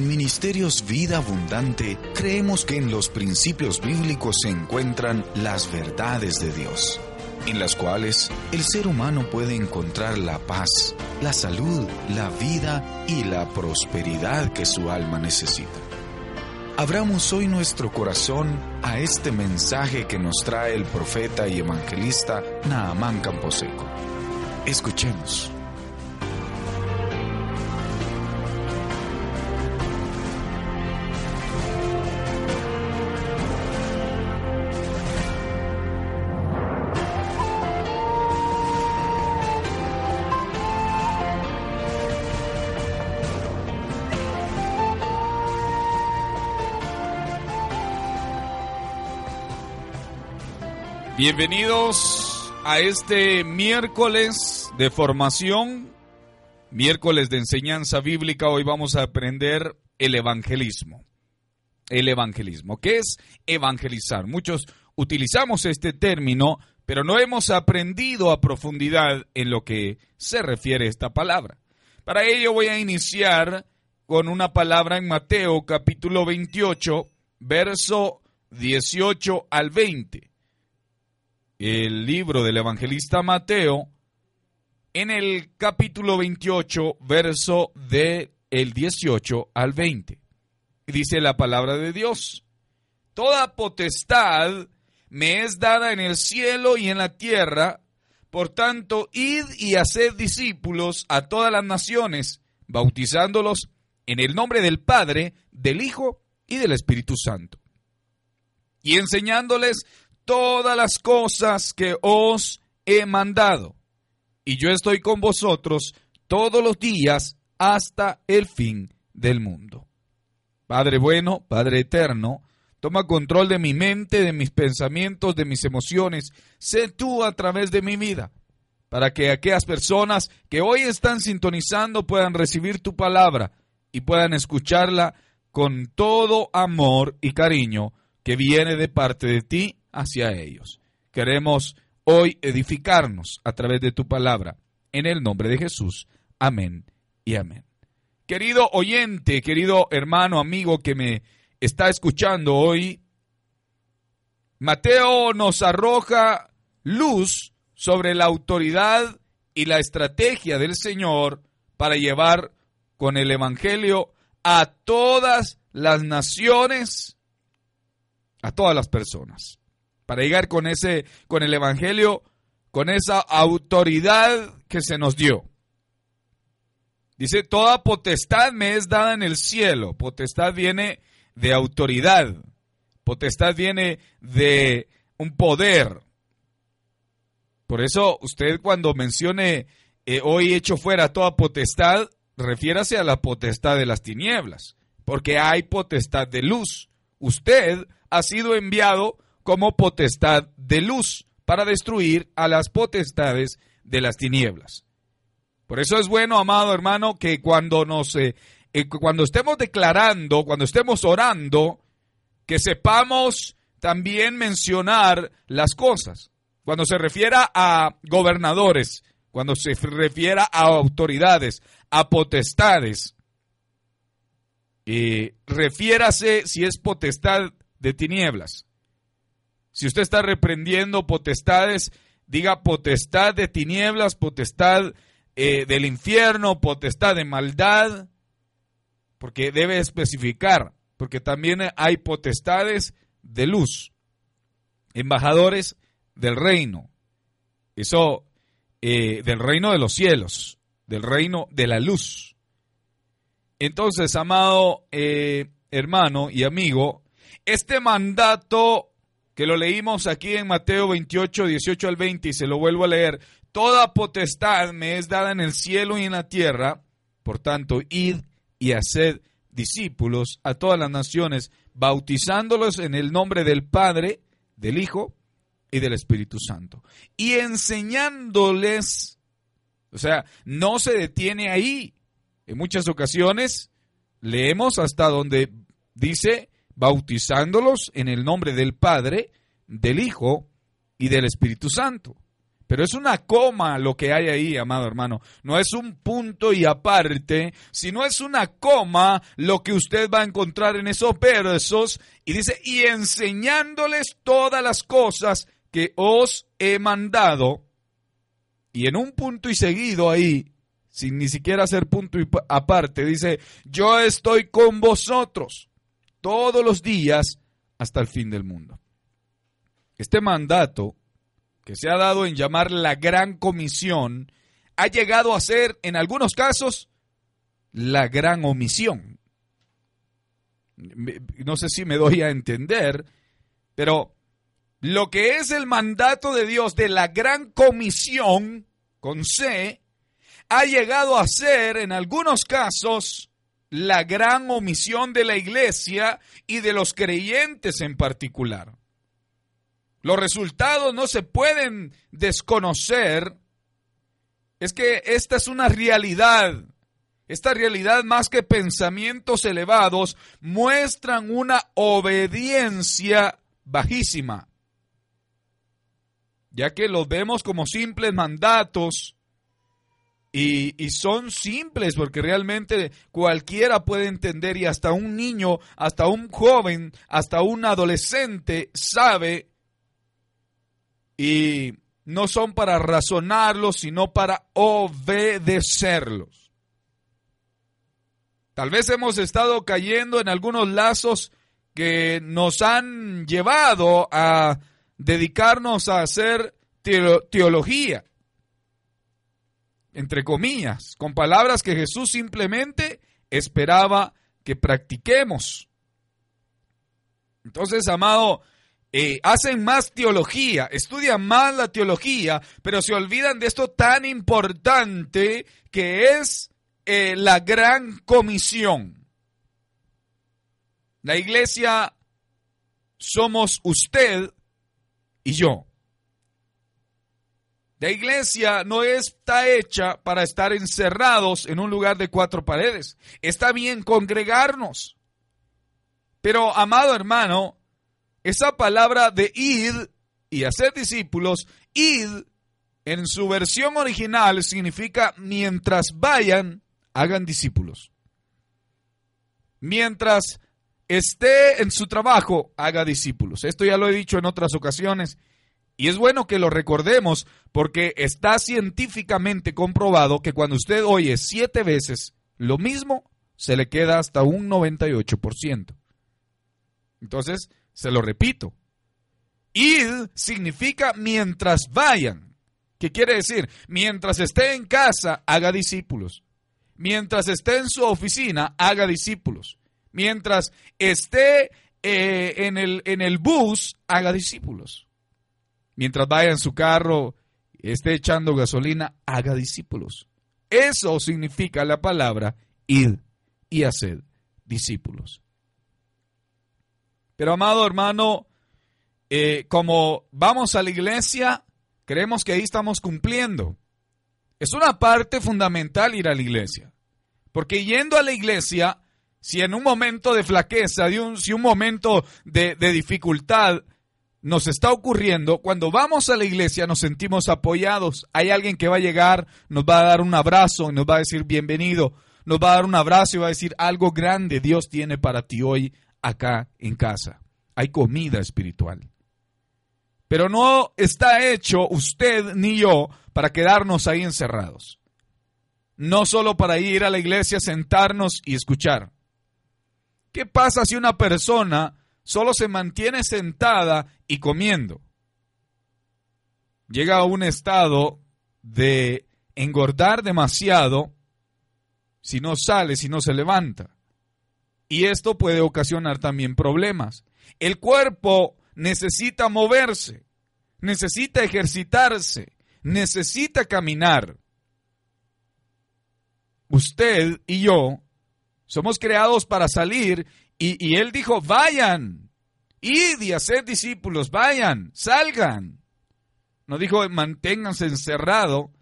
Ministerios Vida Abundante creemos que en los principios bíblicos se encuentran las verdades de Dios, en las cuales el ser humano puede encontrar la paz, la salud, la vida y la prosperidad que su alma necesita. Abramos hoy nuestro corazón a este mensaje que nos trae el profeta y evangelista Naamán Camposeco. Escuchemos. Bienvenidos a este miércoles de formación, miércoles de enseñanza bíblica. Hoy vamos a aprender el evangelismo. El evangelismo. ¿Qué es evangelizar? Muchos utilizamos este término, pero no hemos aprendido a profundidad en lo que se refiere esta palabra. Para ello voy a iniciar con una palabra en Mateo capítulo 28, verso 18 al 20 el libro del evangelista Mateo, en el capítulo 28, verso de el 18 al 20. Dice la palabra de Dios, Toda potestad me es dada en el cielo y en la tierra, por tanto, id y haced discípulos a todas las naciones, bautizándolos en el nombre del Padre, del Hijo y del Espíritu Santo, y enseñándoles todas las cosas que os he mandado. Y yo estoy con vosotros todos los días hasta el fin del mundo. Padre bueno, Padre eterno, toma control de mi mente, de mis pensamientos, de mis emociones. Sé tú a través de mi vida, para que aquellas personas que hoy están sintonizando puedan recibir tu palabra y puedan escucharla con todo amor y cariño que viene de parte de ti hacia ellos. Queremos hoy edificarnos a través de tu palabra. En el nombre de Jesús. Amén y amén. Querido oyente, querido hermano, amigo que me está escuchando hoy, Mateo nos arroja luz sobre la autoridad y la estrategia del Señor para llevar con el Evangelio a todas las naciones, a todas las personas para llegar con ese, con el Evangelio, con esa autoridad que se nos dio. Dice, toda potestad me es dada en el cielo. Potestad viene de autoridad. Potestad viene de un poder. Por eso usted cuando mencione eh, hoy hecho fuera toda potestad, refiérase a la potestad de las tinieblas, porque hay potestad de luz. Usted ha sido enviado como potestad de luz para destruir a las potestades de las tinieblas. Por eso es bueno, amado hermano, que cuando nos eh, eh, cuando estemos declarando, cuando estemos orando, que sepamos también mencionar las cosas. Cuando se refiera a gobernadores, cuando se refiera a autoridades, a potestades, eh, refiérase si es potestad de tinieblas. Si usted está reprendiendo potestades, diga potestad de tinieblas, potestad eh, del infierno, potestad de maldad, porque debe especificar, porque también hay potestades de luz, embajadores del reino, eso eh, del reino de los cielos, del reino de la luz. Entonces, amado eh, hermano y amigo, este mandato que lo leímos aquí en Mateo 28, 18 al 20 y se lo vuelvo a leer. Toda potestad me es dada en el cielo y en la tierra, por tanto, id y haced discípulos a todas las naciones, bautizándolos en el nombre del Padre, del Hijo y del Espíritu Santo. Y enseñándoles, o sea, no se detiene ahí. En muchas ocasiones leemos hasta donde dice bautizándolos en el nombre del Padre, del Hijo y del Espíritu Santo. Pero es una coma lo que hay ahí, amado hermano. No es un punto y aparte, sino es una coma lo que usted va a encontrar en esos versos. Y dice, y enseñándoles todas las cosas que os he mandado. Y en un punto y seguido ahí, sin ni siquiera hacer punto y aparte, dice, yo estoy con vosotros todos los días hasta el fin del mundo. Este mandato que se ha dado en llamar la gran comisión, ha llegado a ser, en algunos casos, la gran omisión. No sé si me doy a entender, pero lo que es el mandato de Dios de la gran comisión, con C, ha llegado a ser, en algunos casos, la gran omisión de la iglesia y de los creyentes en particular. Los resultados no se pueden desconocer. Es que esta es una realidad. Esta realidad más que pensamientos elevados muestran una obediencia bajísima, ya que los vemos como simples mandatos y, son simples porque realmente cualquiera puede entender y hasta un niño, hasta un joven, hasta un adolescente sabe y no son para razonarlos, sino para obedecerlos. Tal vez hemos estado cayendo en algunos lazos que nos han llevado a dedicarnos a hacer teología, entre comillas, con palabras que Jesús simplemente esperaba que practiquemos. Entonces, amado, eh, hacen más teología, estudian más la teología, pero se olvidan de esto tan importante que es eh, la gran comisión. La iglesia somos usted y yo. La iglesia no está hecha para estar encerrados en un lugar de cuatro paredes. Está bien congregarnos. Pero, amado hermano, esa palabra de id y hacer discípulos, id en su versión original significa mientras vayan, hagan discípulos. Mientras esté en su trabajo, haga discípulos. Esto ya lo he dicho en otras ocasiones. Y es bueno que lo recordemos porque está científicamente comprobado que cuando usted oye siete veces lo mismo, se le queda hasta un 98%. Entonces, se lo repito. Ir significa mientras vayan. ¿Qué quiere decir? Mientras esté en casa, haga discípulos. Mientras esté en su oficina, haga discípulos. Mientras esté eh, en, el, en el bus, haga discípulos. Mientras vaya en su carro, esté echando gasolina, haga discípulos. Eso significa la palabra ir y hacer discípulos. Pero amado hermano, eh, como vamos a la iglesia, creemos que ahí estamos cumpliendo. Es una parte fundamental ir a la iglesia. Porque yendo a la iglesia, si en un momento de flaqueza, si un momento de, de dificultad nos está ocurriendo, cuando vamos a la iglesia nos sentimos apoyados. Hay alguien que va a llegar, nos va a dar un abrazo, nos va a decir bienvenido, nos va a dar un abrazo y va a decir algo grande Dios tiene para ti hoy acá en casa. Hay comida espiritual. Pero no está hecho usted ni yo para quedarnos ahí encerrados. No solo para ir a la iglesia, sentarnos y escuchar. ¿Qué pasa si una persona solo se mantiene sentada y comiendo? Llega a un estado de engordar demasiado si no sale, si no se levanta. Y esto puede ocasionar también problemas. El cuerpo necesita moverse, necesita ejercitarse, necesita caminar. Usted y yo somos creados para salir y, Él dijo, vayan, id y hacer discípulos, vayan, salgan. No dijo, manténganse encerrado.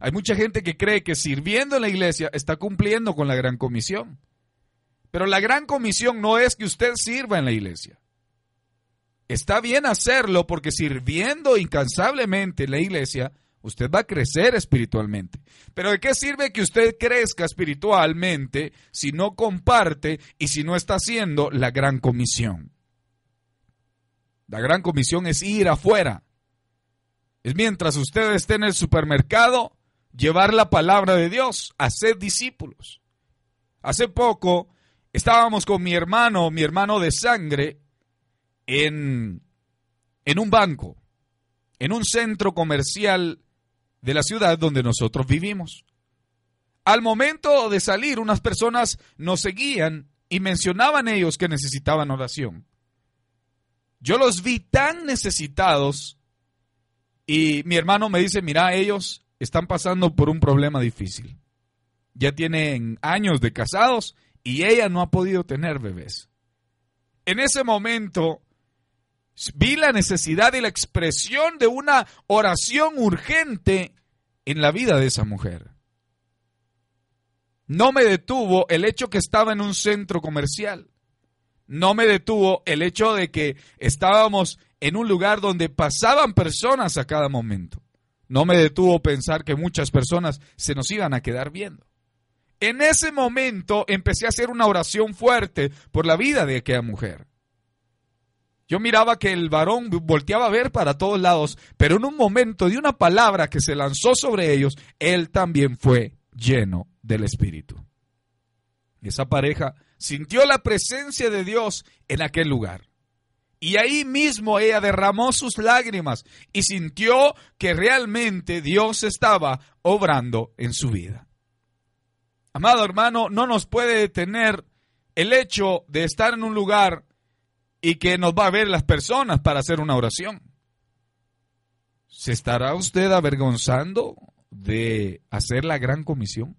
Hay mucha gente que cree que sirviendo en la iglesia está cumpliendo con la gran comisión. Pero la gran comisión no es que usted sirva en la iglesia. Está bien hacerlo porque sirviendo incansablemente en la iglesia, Usted va a crecer espiritualmente. Pero ¿de qué sirve que usted crezca espiritualmente si no comparte y si no está haciendo la gran comisión? La gran comisión es ir afuera. Es mientras usted esté en el supermercado, llevar la palabra de Dios, hacer discípulos. Hace poco estábamos con mi hermano, mi hermano de sangre, en, en un banco, en un centro comercial de la ciudad donde nosotros vivimos. Al momento de salir, unas personas nos seguían y mencionaban ellos que necesitaban oración. Yo los vi tan necesitados y mi hermano me dice, mira, ellos están pasando por un problema difícil. Ya tienen años de casados y ella no ha podido tener bebés. En ese momento vi la necesidad y la expresión de una oración urgente en la vida de esa mujer. No me detuvo el hecho que estaba en un centro comercial. No me detuvo el hecho de que estábamos en un lugar donde pasaban personas a cada momento. No me detuvo pensar que muchas personas se nos iban a quedar viendo. En ese momento empecé a hacer una oración fuerte por la vida de aquella mujer. Yo miraba que el varón volteaba a ver para todos lados, pero en un momento de una palabra que se lanzó sobre ellos, él también fue lleno del Espíritu. Esa pareja sintió la presencia de Dios en aquel lugar. Y ahí mismo ella derramó sus lágrimas y sintió que realmente Dios estaba obrando en su vida. Amado hermano, no nos puede detener el hecho de estar en un lugar y que nos va a ver las personas para hacer una oración. ¿Se estará usted avergonzando de hacer la gran comisión?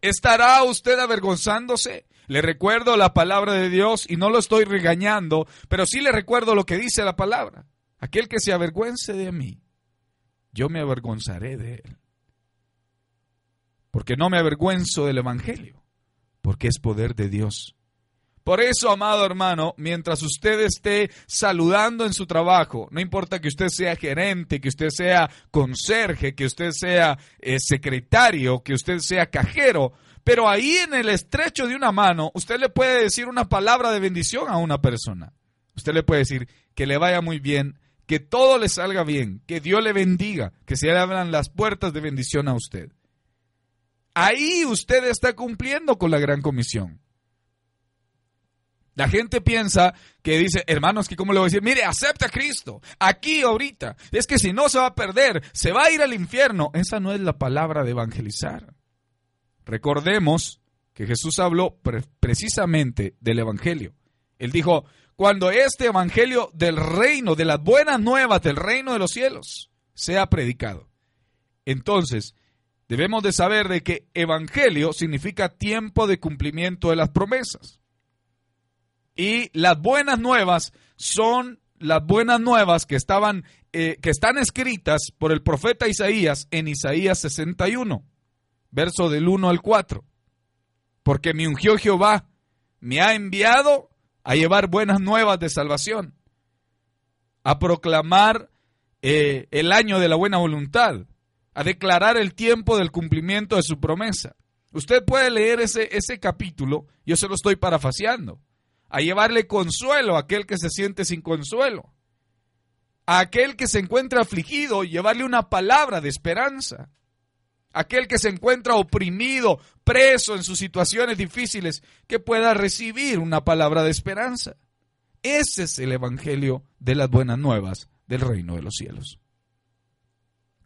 ¿Estará usted avergonzándose? Le recuerdo la palabra de Dios y no lo estoy regañando, pero sí le recuerdo lo que dice la palabra. Aquel que se avergüence de mí, yo me avergonzaré de él. Porque no me avergüenzo del Evangelio, porque es poder de Dios por eso, amado hermano, mientras usted esté saludando en su trabajo, no importa que usted sea gerente, que usted sea conserje, que usted sea eh, secretario, que usted sea cajero, pero ahí en el estrecho de una mano, usted le puede decir una palabra de bendición a una persona. Usted le puede decir que le vaya muy bien, que todo le salga bien, que Dios le bendiga, que se le abran las puertas de bendición a usted. Ahí usted está cumpliendo con la gran comisión. La gente piensa que dice, hermanos, que cómo le voy a decir, mire, acepta a Cristo, aquí ahorita. Es que si no se va a perder, se va a ir al infierno. Esa no es la palabra de evangelizar. Recordemos que Jesús habló precisamente del Evangelio. Él dijo, cuando este Evangelio del reino, de las buenas nuevas del reino de los cielos, sea predicado. Entonces, debemos de saber de que Evangelio significa tiempo de cumplimiento de las promesas. Y las buenas nuevas son las buenas nuevas que estaban eh, que están escritas por el profeta Isaías en Isaías 61, verso del 1 al 4. Porque me ungió Jehová, me ha enviado a llevar buenas nuevas de salvación, a proclamar eh, el año de la buena voluntad, a declarar el tiempo del cumplimiento de su promesa. Usted puede leer ese, ese capítulo, yo se lo estoy parafaseando a llevarle consuelo a aquel que se siente sin consuelo, a aquel que se encuentra afligido, llevarle una palabra de esperanza, a aquel que se encuentra oprimido, preso en sus situaciones difíciles, que pueda recibir una palabra de esperanza. Ese es el Evangelio de las buenas nuevas del reino de los cielos.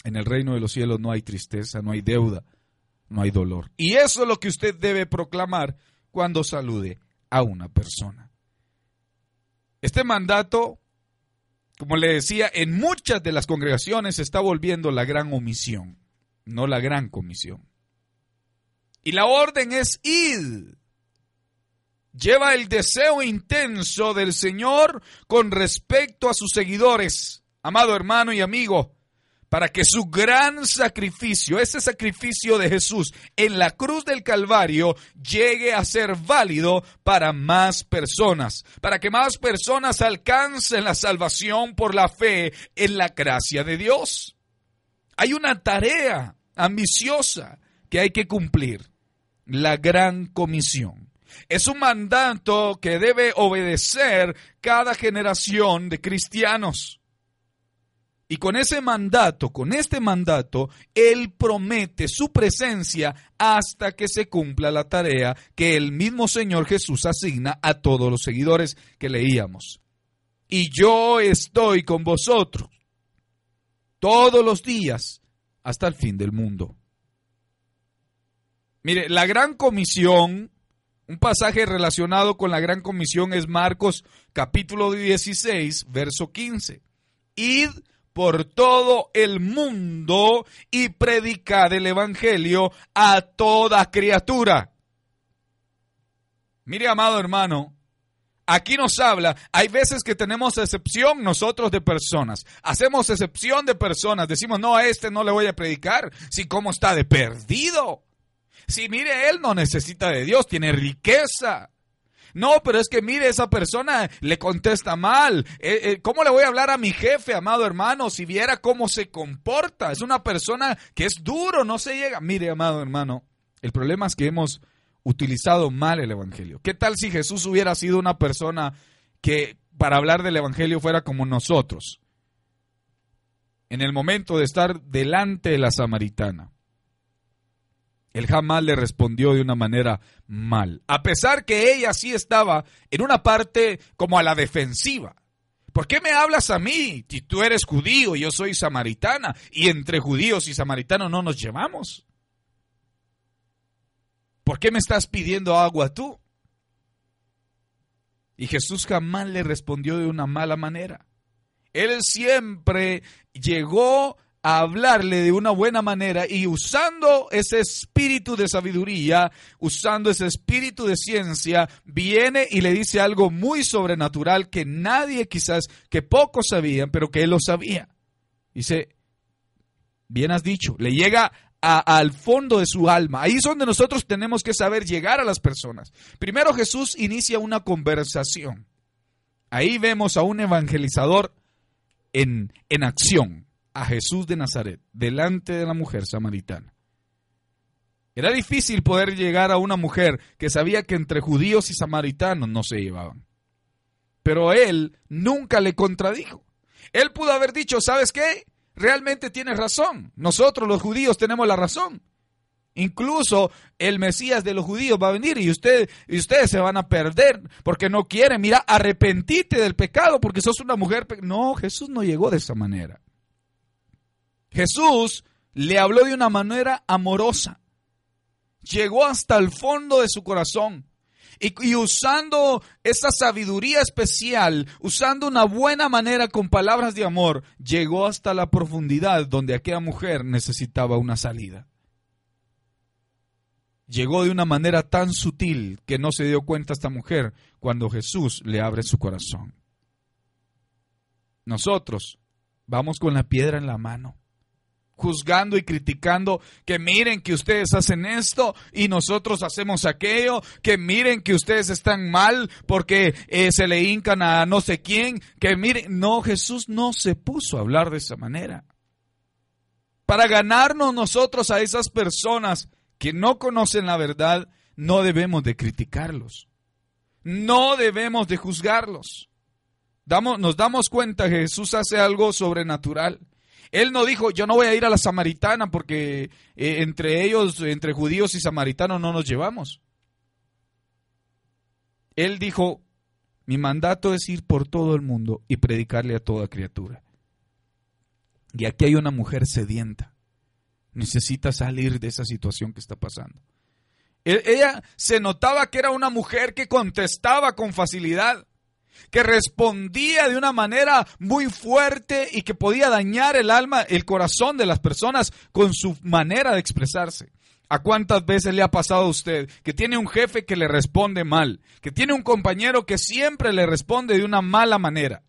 En el reino de los cielos no hay tristeza, no hay deuda, no hay dolor. Y eso es lo que usted debe proclamar cuando salude a una persona. Este mandato, como le decía, en muchas de las congregaciones se está volviendo la gran omisión, no la gran comisión. Y la orden es ir. Lleva el deseo intenso del Señor con respecto a sus seguidores, amado hermano y amigo, para que su gran sacrificio, ese sacrificio de Jesús en la cruz del Calvario, llegue a ser válido para más personas, para que más personas alcancen la salvación por la fe en la gracia de Dios. Hay una tarea ambiciosa que hay que cumplir, la gran comisión. Es un mandato que debe obedecer cada generación de cristianos. Y con ese mandato, con este mandato, Él promete su presencia hasta que se cumpla la tarea que el mismo Señor Jesús asigna a todos los seguidores que leíamos. Y yo estoy con vosotros todos los días hasta el fin del mundo. Mire, la gran comisión, un pasaje relacionado con la gran comisión es Marcos capítulo 16, verso 15. Id por todo el mundo y predicad el Evangelio a toda criatura. Mire, amado hermano, aquí nos habla, hay veces que tenemos excepción nosotros de personas, hacemos excepción de personas, decimos, no, a este no le voy a predicar, si cómo está de perdido. Si mire, él no necesita de Dios, tiene riqueza. No, pero es que mire, esa persona le contesta mal. Eh, eh, ¿Cómo le voy a hablar a mi jefe, amado hermano, si viera cómo se comporta? Es una persona que es duro, no se llega. Mire, amado hermano, el problema es que hemos utilizado mal el Evangelio. ¿Qué tal si Jesús hubiera sido una persona que para hablar del Evangelio fuera como nosotros? En el momento de estar delante de la samaritana. Él jamás le respondió de una manera mal, a pesar que ella sí estaba en una parte como a la defensiva. ¿Por qué me hablas a mí? Si tú eres judío yo soy samaritana, y entre judíos y samaritanos no nos llevamos. ¿Por qué me estás pidiendo agua tú? Y Jesús jamás le respondió de una mala manera. Él siempre llegó a hablarle de una buena manera y usando ese espíritu de sabiduría, usando ese espíritu de ciencia, viene y le dice algo muy sobrenatural que nadie quizás, que pocos sabían, pero que él lo sabía. Dice, bien has dicho, le llega al fondo de su alma. Ahí es donde nosotros tenemos que saber llegar a las personas. Primero Jesús inicia una conversación. Ahí vemos a un evangelizador en, en acción a Jesús de Nazaret delante de la mujer samaritana. Era difícil poder llegar a una mujer que sabía que entre judíos y samaritanos no se llevaban. Pero él nunca le contradijo. Él pudo haber dicho, ¿sabes qué? Realmente tienes razón. Nosotros los judíos tenemos la razón. Incluso el Mesías de los judíos va a venir y, usted, y ustedes se van a perder porque no quieren. Mira, arrepentite del pecado porque sos una mujer. No, Jesús no llegó de esa manera. Jesús le habló de una manera amorosa. Llegó hasta el fondo de su corazón. Y, usando esa sabiduría especial, usando una buena manera con palabras de amor, llegó hasta la profundidad donde aquella mujer necesitaba una salida. Llegó de una manera tan sutil que no se dio cuenta esta mujer cuando Jesús le abre su corazón. Nosotros vamos con la piedra en la mano juzgando y criticando que miren que ustedes hacen esto y nosotros hacemos aquello, que miren que ustedes están mal porque eh, se le hincan a no sé quién, que miren, no, Jesús no se puso a hablar de esa manera. Para ganarnos nosotros a esas personas que no conocen la verdad, no debemos de criticarlos, no debemos de juzgarlos. Damos, nos damos cuenta que Jesús hace algo sobrenatural él no dijo, yo no voy a ir a la samaritana porque eh, entre ellos, entre judíos y samaritanos no nos llevamos. Él dijo, mi mandato es ir por todo el mundo y predicarle a toda criatura. Y aquí hay una mujer sedienta. Necesita salir de esa situación que está pasando. E, ella se notaba que era una mujer que contestaba con facilidad que respondía de una manera muy fuerte y que podía dañar el alma, el corazón de las personas con su manera de expresarse. ¿A cuántas veces le ha pasado a usted que tiene un jefe que le responde mal, que tiene un compañero que siempre le responde de una mala manera?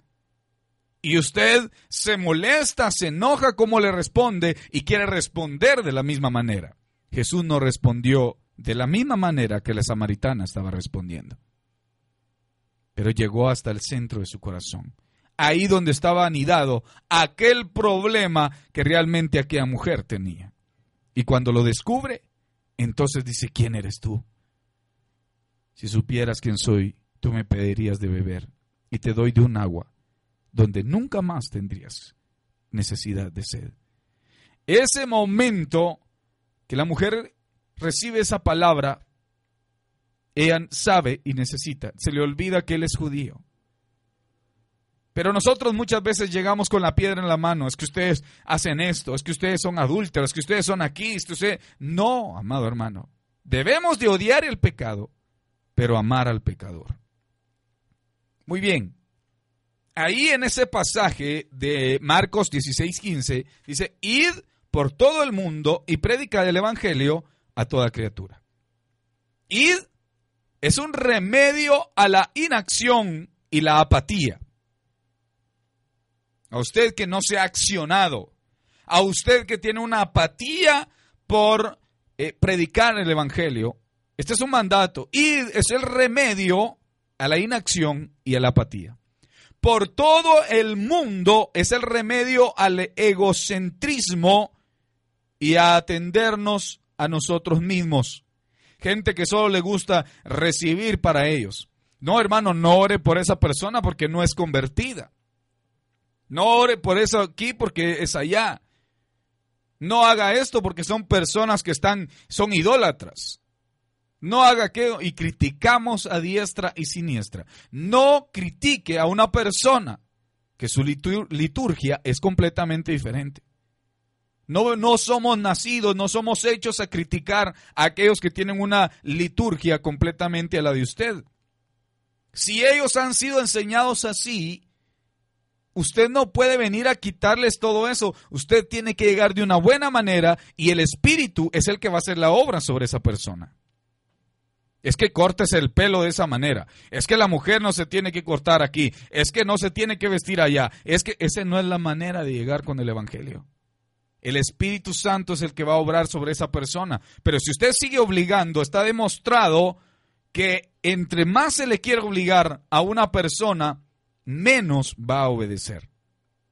Y usted se molesta, se enoja como le responde y quiere responder de la misma manera. Jesús no respondió de la misma manera que la samaritana estaba respondiendo. Pero llegó hasta el centro de su corazón, ahí donde estaba anidado aquel problema que realmente aquella mujer tenía. Y cuando lo descubre, entonces dice, ¿quién eres tú? Si supieras quién soy, tú me pedirías de beber y te doy de un agua donde nunca más tendrías necesidad de sed. Ese momento que la mujer recibe esa palabra, ella sabe y necesita. Se le olvida que él es judío. Pero nosotros muchas veces llegamos con la piedra en la mano. Es que ustedes hacen esto, es que ustedes son adúlteros, es que ustedes son aquí. Es. No, amado hermano. Debemos de odiar el pecado, pero amar al pecador. Muy bien. Ahí en ese pasaje de Marcos 16:15 dice, id por todo el mundo y predica el Evangelio a toda criatura. Id es un remedio a la inacción y la apatía. A usted que no se ha accionado, a usted que tiene una apatía por eh, predicar el Evangelio, este es un mandato. Id es el remedio a la inacción y a la apatía. Por todo el mundo es el remedio al egocentrismo y a atendernos a nosotros mismos. Gente que solo le gusta recibir para ellos. No, hermano, no ore por esa persona porque no es convertida. No ore por eso aquí porque es allá. No haga esto porque son personas que están, son idólatras. No haga que y criticamos a diestra y siniestra. No critique a una persona que su liturgia es completamente diferente. No, no somos nacidos, no somos hechos a criticar a aquellos que tienen una liturgia completamente a la de usted. Si ellos han sido enseñados así, usted no puede venir a quitarles todo eso. Usted tiene que llegar de una buena manera y el Espíritu es el que va a hacer la obra sobre esa persona. Es que cortes el pelo de esa manera. Es que la mujer no se tiene que cortar aquí. Es que no se tiene que vestir allá. Es que esa no es la manera de llegar con el Evangelio. El Espíritu Santo es el que va a obrar sobre esa persona. Pero si usted sigue obligando, está demostrado que entre más se le quiere obligar a una persona, menos va a obedecer.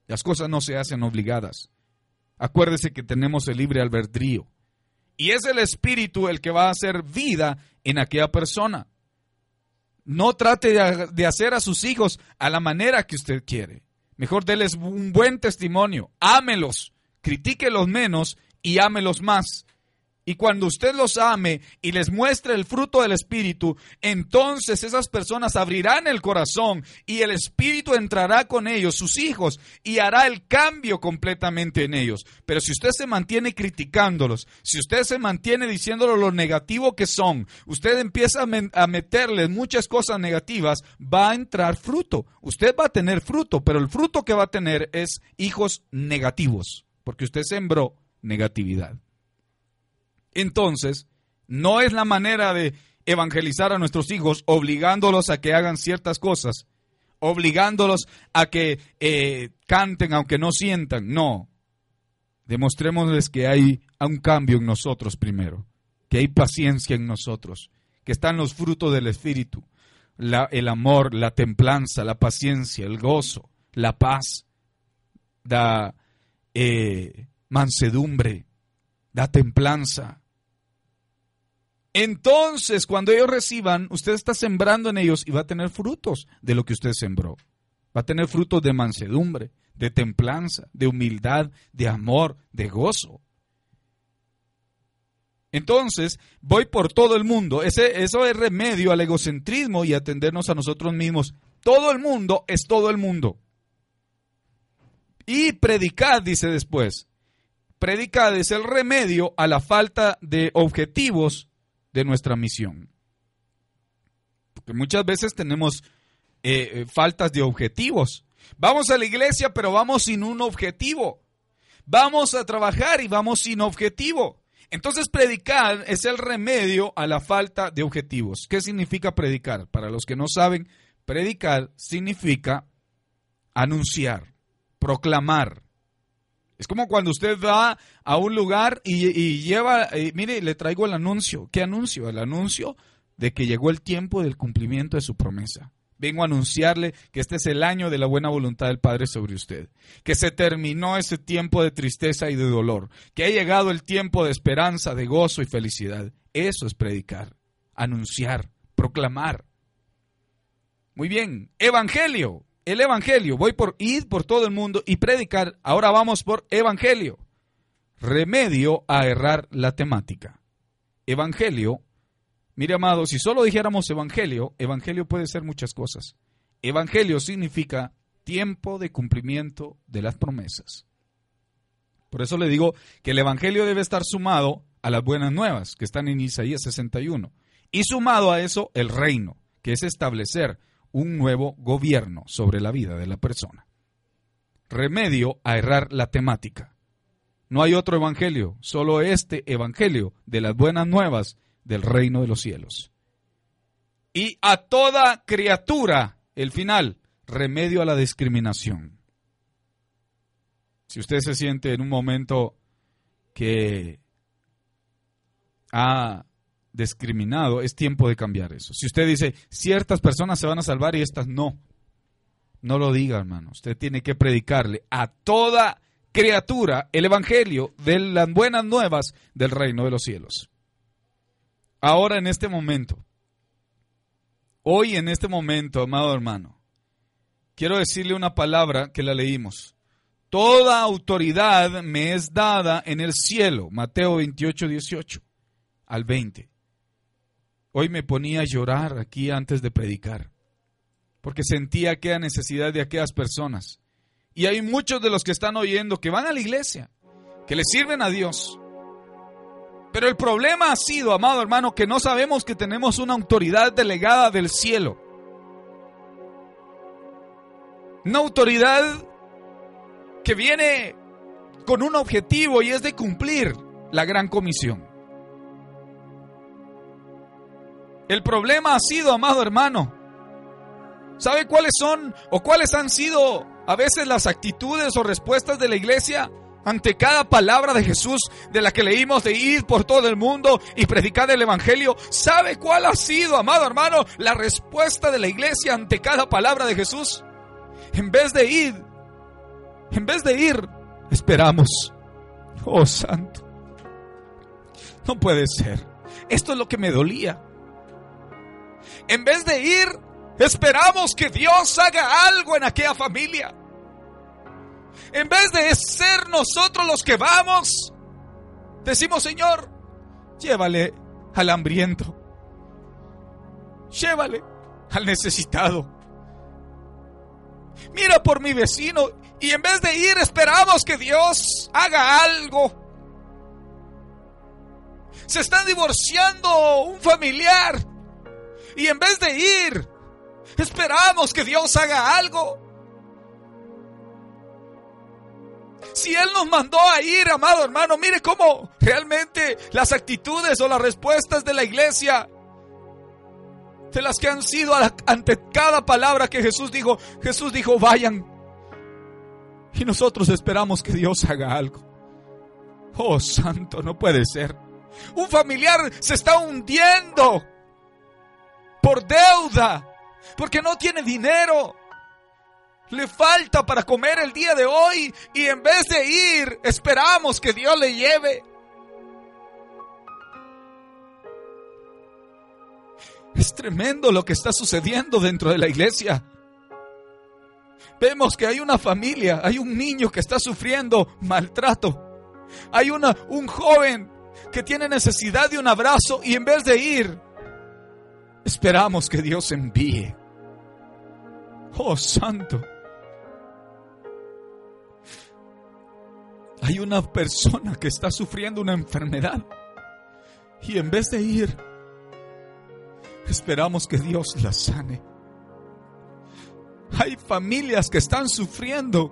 Las cosas no se hacen obligadas. Acuérdese que tenemos el libre albedrío. Y es el Espíritu el que va a hacer vida en aquella persona. No trate de, hacer a sus hijos a la manera que usted quiere. Mejor déles un buen testimonio. Ámelos, critíquelos menos y ámelos más. Y cuando usted los ame y les muestre el fruto del Espíritu, entonces esas personas abrirán el corazón y el Espíritu entrará con ellos, sus hijos, y hará el cambio completamente en ellos. Pero si usted se mantiene criticándolos, si usted se mantiene diciéndoles lo negativo que son, usted empieza a, meterles muchas cosas negativas, va a entrar fruto. Usted va a tener fruto, pero el fruto que va a tener es hijos negativos, porque usted sembró negatividad. Entonces, no es la manera de evangelizar a nuestros hijos obligándolos a que hagan ciertas cosas, obligándolos a que eh, canten aunque no sientan. No. Demostrémosles que hay un cambio en nosotros primero, que hay paciencia en nosotros, que están los frutos del Espíritu, el amor, la templanza, la paciencia, el gozo, la paz, eh, mansedumbre, la templanza, entonces, cuando ellos reciban, usted está sembrando en ellos y va a tener frutos de lo que usted sembró. Va a tener frutos de mansedumbre, de templanza, de humildad, de amor, de gozo. Entonces, voy por todo el mundo. Ese, eso es remedio al egocentrismo y atendernos a nosotros mismos. Todo el mundo es todo el mundo. Y predicad, dice después. Predicad es el remedio a la falta de objetivos de nuestra misión. Porque muchas veces tenemos eh, eh, faltas de objetivos. Vamos a la iglesia, pero vamos sin un objetivo. Vamos a trabajar y vamos sin objetivo. Entonces predicar es el remedio a la falta de objetivos. ¿Qué significa predicar? Para los que no saben, predicar significa anunciar, proclamar. Es como cuando usted va a un lugar y, lleva, mire, le traigo el anuncio. ¿Qué anuncio? El anuncio de que llegó el tiempo del cumplimiento de su promesa. Vengo a anunciarle que este es el año de la buena voluntad del Padre sobre usted, que se terminó ese tiempo de tristeza y de dolor, que ha llegado el tiempo de esperanza, de gozo y felicidad. Eso es predicar, anunciar, proclamar. Muy bien, evangelio, el evangelio, voy por ir por todo el mundo y predicar. Ahora vamos por evangelio. Remedio a errar la temática. Evangelio Mire, amado, si solo dijéramos evangelio, evangelio puede ser muchas cosas. Evangelio significa tiempo de cumplimiento de las promesas. Por eso le digo que el evangelio debe estar sumado a las buenas nuevas que están en Isaías 61 y sumado a eso el reino, que es establecer un nuevo gobierno sobre la vida de la persona. Remedio a errar la temática. No hay otro evangelio, solo este evangelio de las buenas nuevas del reino de los cielos. Y a toda criatura, el final, remedio a la discriminación. Si usted se siente en un momento que ha discriminado, es tiempo de cambiar eso. Si usted dice, ciertas personas se van a salvar y estas no, no lo diga, hermano. Usted tiene que predicarle a toda criatura el Evangelio de las buenas nuevas del reino de los cielos. Ahora en este momento, hoy en este momento, amado hermano, quiero decirle una palabra que la leímos. Toda autoridad me es dada en el cielo. Mateo 28, 18 al 20. Hoy me ponía a llorar aquí antes de predicar, porque sentía aquella necesidad de aquellas personas. Y hay muchos de los que están oyendo que van a la iglesia, que le sirven a Dios, pero el problema ha sido, amado hermano, que no sabemos que tenemos una autoridad delegada del cielo. Una autoridad que viene con un objetivo y es de cumplir la gran comisión. El problema ha sido, amado hermano, ¿sabe cuáles son o cuáles han sido a veces las actitudes o respuestas de la iglesia? ante cada palabra de Jesús de la que leímos de ir por todo el mundo y predicar el Evangelio, ¿sabe cuál ha sido, amado hermano, la respuesta de la iglesia ante cada palabra de Jesús? En vez de ir, en vez de ir, esperamos. Oh Santo, no puede ser. Esto es lo que me dolía. En vez de ir, esperamos que Dios haga algo en aquella familia. En vez de ser nosotros los que vamos, decimos, Señor, llévale al hambriento. Llévale al necesitado. Mira por mi vecino y en vez de ir esperamos que Dios haga algo. Se están divorciando un familiar y en vez de ir esperamos que Dios haga algo. Si Él nos mandó a ir, amado hermano, mire cómo realmente las actitudes o las respuestas de la iglesia, de las que han sido ante cada palabra que Jesús dijo, Jesús dijo, vayan. Y nosotros esperamos que Dios haga algo. Oh, santo, no puede ser. Un familiar se está hundiendo por deuda, porque no tiene dinero le falta para comer el día de hoy y en vez de ir, esperamos que Dios le lleve. Es tremendo lo que está sucediendo dentro de la iglesia. Vemos que hay una familia, hay un niño que está sufriendo maltrato. Hay una, un joven que tiene necesidad de un abrazo y en vez de ir, esperamos que Dios envíe. Oh, santo. hay una persona que está sufriendo una enfermedad y en vez de ir, esperamos que Dios la sane. Hay familias que están sufriendo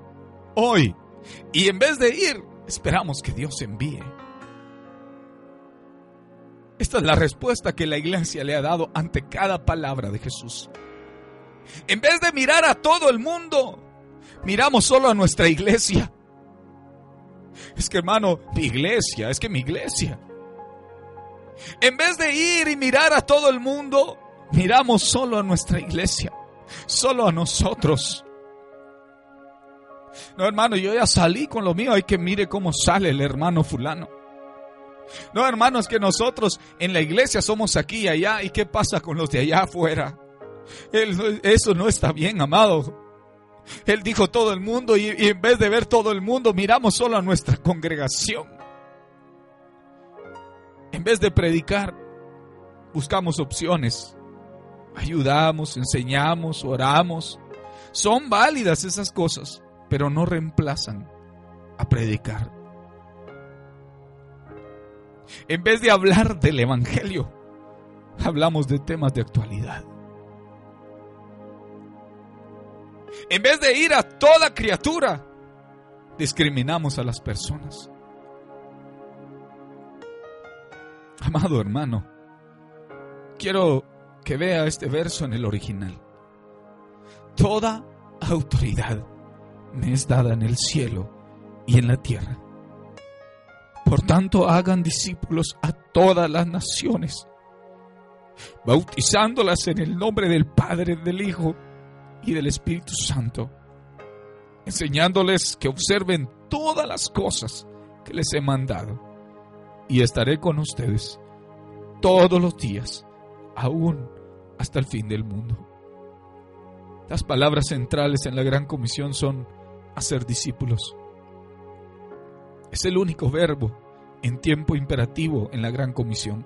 hoy y en vez de ir, esperamos que Dios envíe. Esta es la respuesta que la iglesia le ha dado ante cada palabra de Jesús. En vez de mirar a todo el mundo, Miramos solo a nuestra iglesia. Es que hermano, mi iglesia, es que mi iglesia. En vez de ir y mirar a todo el mundo, miramos solo a nuestra iglesia, solo a nosotros. No, hermano, yo ya salí con lo mío, hay que mire cómo sale el hermano fulano. No, hermano, es que nosotros en la iglesia somos aquí y allá, ¿y qué pasa con los de allá afuera? eso no está bien, amado. Él dijo todo el mundo y, y en vez de ver todo el mundo, miramos solo a nuestra congregación. En vez de predicar, buscamos opciones. Ayudamos, enseñamos, oramos. Son válidas esas cosas, pero no reemplazan a predicar. En vez de hablar del Evangelio, hablamos de temas de actualidad. En vez de ir a toda criatura, discriminamos a las personas. Amado hermano, quiero que vea este verso en el original. Toda autoridad me es dada en el cielo y en la tierra. Por tanto, hagan discípulos a todas las naciones, bautizándolas en el nombre del Padre, del Hijo y del Espíritu Santo, enseñándoles que observen todas las cosas que les he mandado. Y estaré con ustedes todos los días, aún hasta el fin del mundo. Las palabras centrales en la gran comisión son hacer discípulos. Es el único verbo en tiempo imperativo en la gran comisión.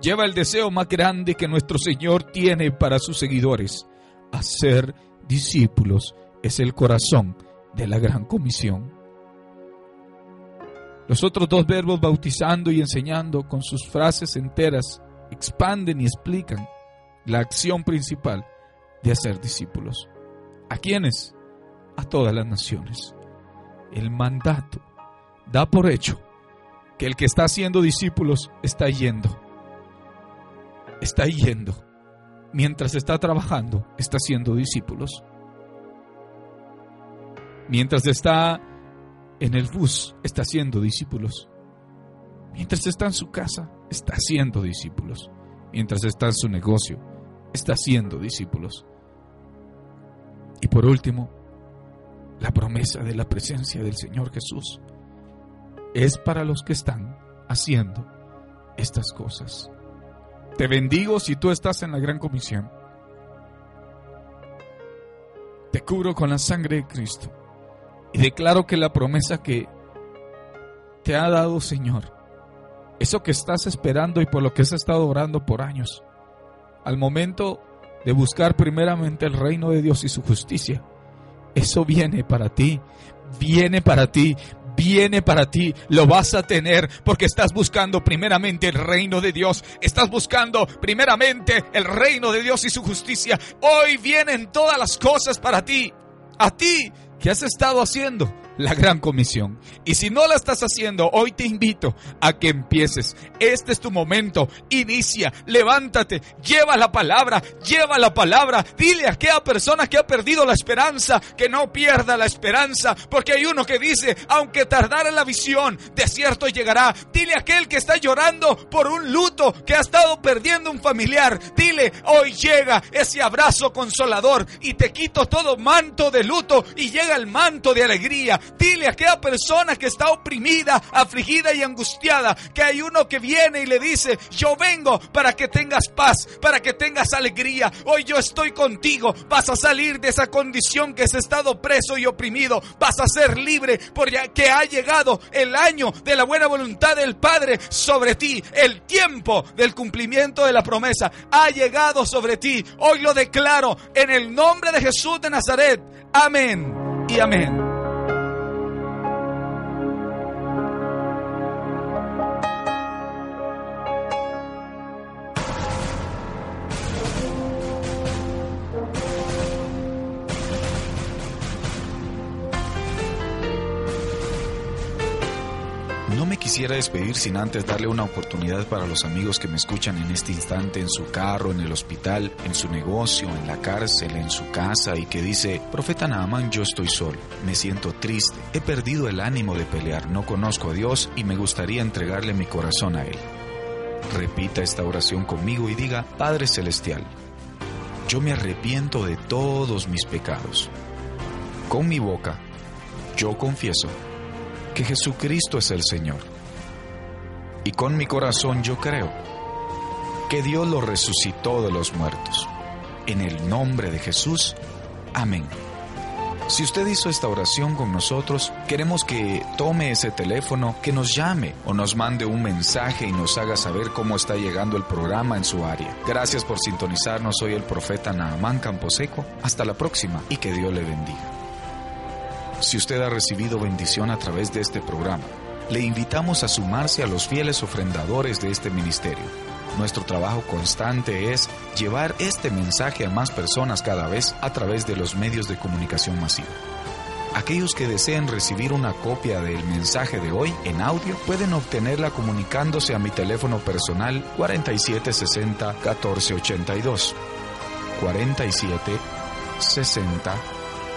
Lleva el deseo más grande que nuestro Señor tiene para sus seguidores, hacer discípulos. Es el corazón de la gran comisión. Los otros dos verbos, bautizando y enseñando, con sus frases enteras, expanden y explican la acción principal de hacer discípulos. ¿A quiénes? A todas las naciones. El mandato da por hecho que el que está haciendo discípulos está yendo. Está yendo. Mientras está trabajando, está haciendo discípulos. Mientras está en el bus, está haciendo discípulos. Mientras está en su casa, está haciendo discípulos. Mientras está en su negocio, está haciendo discípulos. Y por último, la promesa de la presencia del Señor Jesús es para los que están haciendo estas cosas. Te bendigo si tú estás en la gran comisión. Te cubro con la sangre de Cristo y declaro que la promesa que te ha dado Señor, eso que estás esperando y por lo que has estado orando por años, al momento de buscar primeramente el reino de Dios y su justicia, eso viene para ti, viene para ti, viene para ti, lo vas a tener porque estás buscando primeramente el reino de Dios, estás buscando primeramente el reino de Dios y su justicia. Hoy vienen todas las cosas para ti, a ti que has estado haciendo la gran comisión. Y si no la estás haciendo, hoy te invito a que empieces. Este es tu momento. Inicia, levántate, lleva la palabra, lleva la palabra. Dile a aquella persona que ha perdido la esperanza, que no pierda la esperanza, porque hay uno que dice, aunque tardara la visión, de cierto llegará. Dile a aquel que está llorando por un luto, que ha estado perdiendo un familiar. Dile, hoy llega ese abrazo consolador y te quito todo manto de luto y llega el manto de alegría. Dile a aquella persona que está oprimida, afligida y angustiada, que hay uno que viene y le dice, yo vengo para que tengas paz, para que tengas alegría. Hoy yo estoy contigo. Vas a salir de esa condición que has estado preso y oprimido. Vas a ser libre porque ha llegado el año de la buena voluntad del Padre sobre ti. El tiempo del cumplimiento de la promesa ha llegado sobre ti. Hoy lo declaro en el nombre de Jesús de Nazaret. Amén y amén. Quisiera despedir sin antes darle una oportunidad para los amigos que me escuchan en este instante en su carro, en el hospital, en su negocio, en la cárcel, en su casa y que dice, Profeta Naaman, yo estoy solo, me siento triste, he perdido el ánimo de pelear, no conozco a Dios y me gustaría entregarle mi corazón a Él. Repita esta oración conmigo y diga, Padre Celestial, yo me arrepiento de todos mis pecados. Con mi boca, yo confieso que Jesucristo es el Señor. Y con mi corazón yo creo que Dios lo resucitó de los muertos. En el nombre de Jesús. Amén. Si usted hizo esta oración con nosotros, queremos que tome ese teléfono, que nos llame o nos mande un mensaje y nos haga saber cómo está llegando el programa en su área. Gracias por sintonizarnos. Soy el profeta Naamán Camposeco. Hasta la próxima y que Dios le bendiga. Si usted ha recibido bendición a través de este programa, le invitamos a sumarse a los fieles ofrendadores de este ministerio. Nuestro trabajo constante es llevar este mensaje a más personas cada vez a través de los medios de comunicación masiva. Aquellos que deseen recibir una copia del mensaje de hoy en audio pueden obtenerla comunicándose a mi teléfono personal 4760 1482. 47 60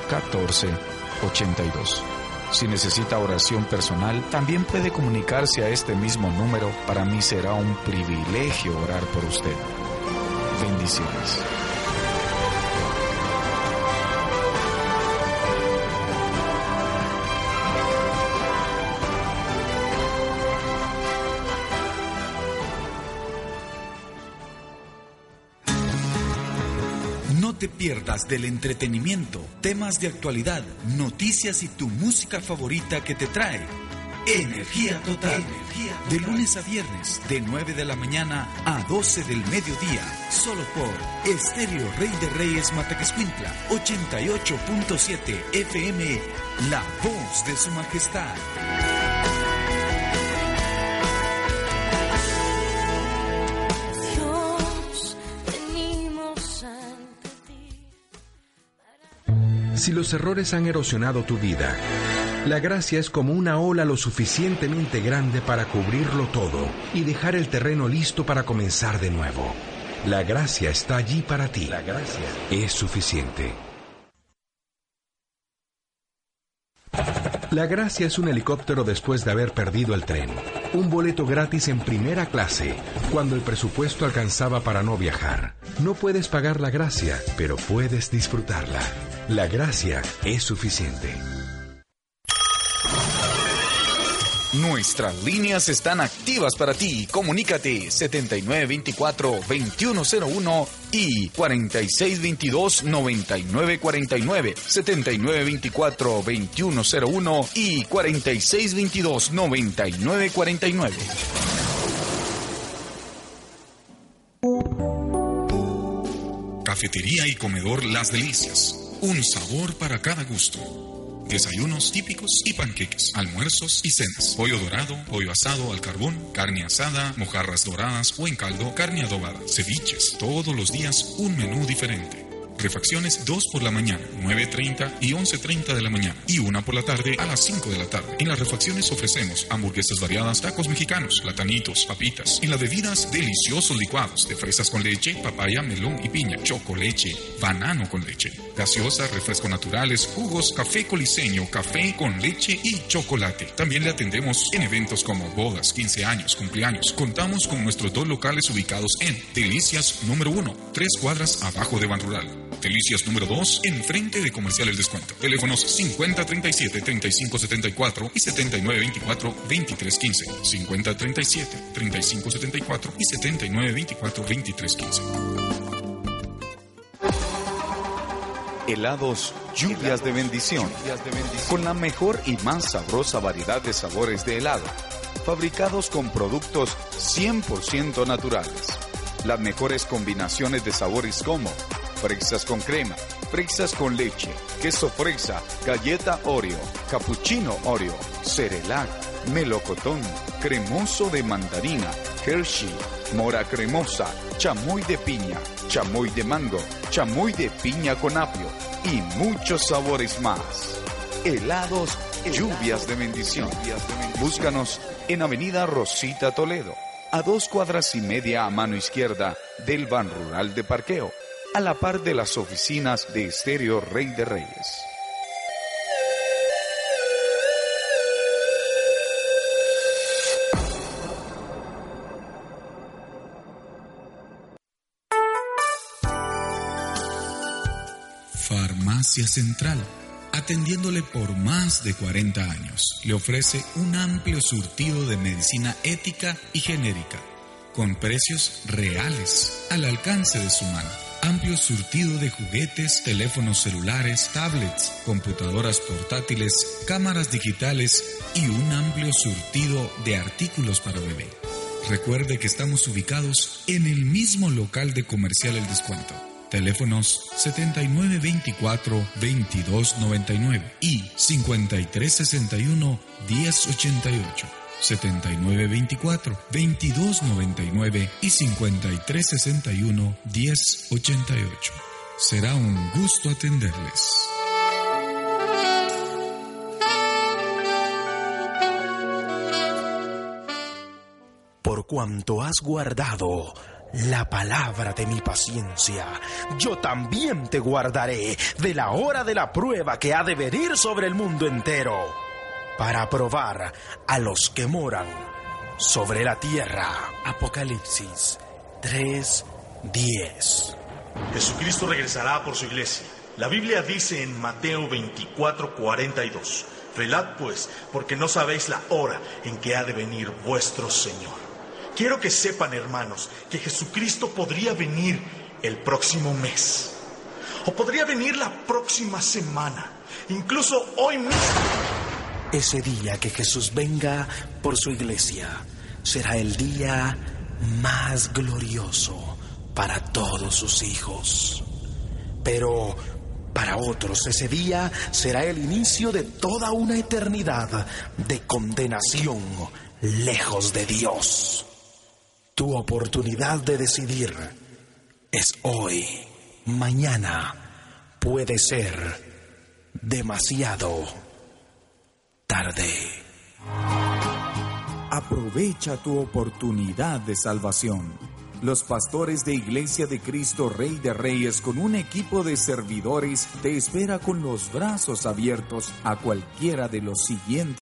14 82. Si necesita oración personal, también puede comunicarse a este mismo número. Para mí será un privilegio orar por usted. Bendiciones. Pierdas del entretenimiento, temas de actualidad, noticias y tu música favorita que te trae Energía Total. De lunes a viernes, de 9 de la mañana a 12 del mediodía. Solo por Estéreo Rey de Reyes Mataquescuintla, 88.7 FM, La Voz de Su Majestad. Si los errores han erosionado tu vida, la gracia es como una ola lo suficientemente grande para cubrirlo todo y dejar el terreno listo para comenzar de nuevo. La gracia está allí para ti. La gracia es suficiente. La gracia es un helicóptero después de haber perdido el tren. Un boleto gratis en primera clase cuando el presupuesto alcanzaba para no viajar. No puedes pagar la gracia, pero puedes disfrutarla. La gracia es suficiente. Nuestras líneas están activas para ti. Comunícate 7924-2101 y 4622-9949. 7924-2101 y 4622-9949. Cafetería y comedor Las Delicias. Un sabor para cada gusto. Desayunos típicos y panqueques, almuerzos y cenas, pollo dorado, pollo asado al carbón, carne asada, mojarras doradas o en caldo, carne adobada, ceviches, todos los días un menú diferente. Refacciones 2 por la mañana, 9.30 y 11.30 de la mañana. Y una por la tarde a las 5 de la tarde. En las refacciones ofrecemos hamburguesas variadas, tacos mexicanos, platanitos, papitas. En las bebidas, deliciosos licuados de fresas con leche, papaya, melón y piña, choco leche, banano con leche, gaseosa, refrescos naturales, jugos, café coliseño, café con leche y chocolate. También le atendemos en eventos como bodas, 15 años, cumpleaños. Contamos con nuestros dos locales ubicados en Delicias número 1, tres cuadras abajo de Ban Rural. Delicias número 2, enfrente de Comercial El Descuento. Teléfonos 5037-3574 y 7924-2315. 5037-3574 y 7924-2315. Helados lluvias de bendición. Con la mejor y más sabrosa variedad de sabores de helado. Fabricados con productos 100% naturales. Las mejores combinaciones de sabores como fresas con crema, fresas con leche, queso fresa, galleta Oreo, cappuccino Oreo, cerelac, melocotón, cremoso de mandarina, Hershey, mora cremosa, chamoy de piña, chamoy de mango, chamoy de piña con apio y muchos sabores más. Helados Lluvias de bendición. Búscanos en Avenida Rosita Toledo, a dos cuadras y media a mano izquierda del Ban Rural de Parqueo, a la par de las oficinas de Estéreo Rey de Reyes. Farmacia Central, atendiéndole por más de 40 años, le ofrece un amplio surtido de medicina ética y genérica, con precios reales al alcance de su mano. Amplio surtido de juguetes, teléfonos celulares, tablets, computadoras portátiles, cámaras digitales y un amplio surtido de artículos para bebé. Recuerde que estamos ubicados en el mismo local de comercial El Descuento Teléfonos 7924-2299 y 5361-1088. 7924-2299 y 5361-1088. Será un gusto atenderles. Por cuanto has guardado la palabra de mi paciencia, yo también te guardaré de la hora de la prueba que ha de venir sobre el mundo entero, para probar a los que moran sobre la tierra. Apocalipsis 3:10 Jesucristo regresará por su iglesia. La Biblia dice en Mateo 24:42, velad pues, porque no sabéis la hora en que ha de venir vuestro Señor. Quiero que sepan, hermanos, que Jesucristo podría venir el próximo mes. O podría venir la próxima semana. Incluso hoy mismo. Ese día que Jesús venga por su iglesia será el día más glorioso para todos sus hijos. Pero para otros ese día será el inicio de toda una eternidad de condenación lejos de Dios. Tu oportunidad de decidir es hoy. Mañana puede ser demasiado tarde. Aprovecha tu oportunidad de salvación. Los pastores de Iglesia de Cristo Rey de Reyes con un equipo de servidores te espera con los brazos abiertos a cualquiera de los siguientes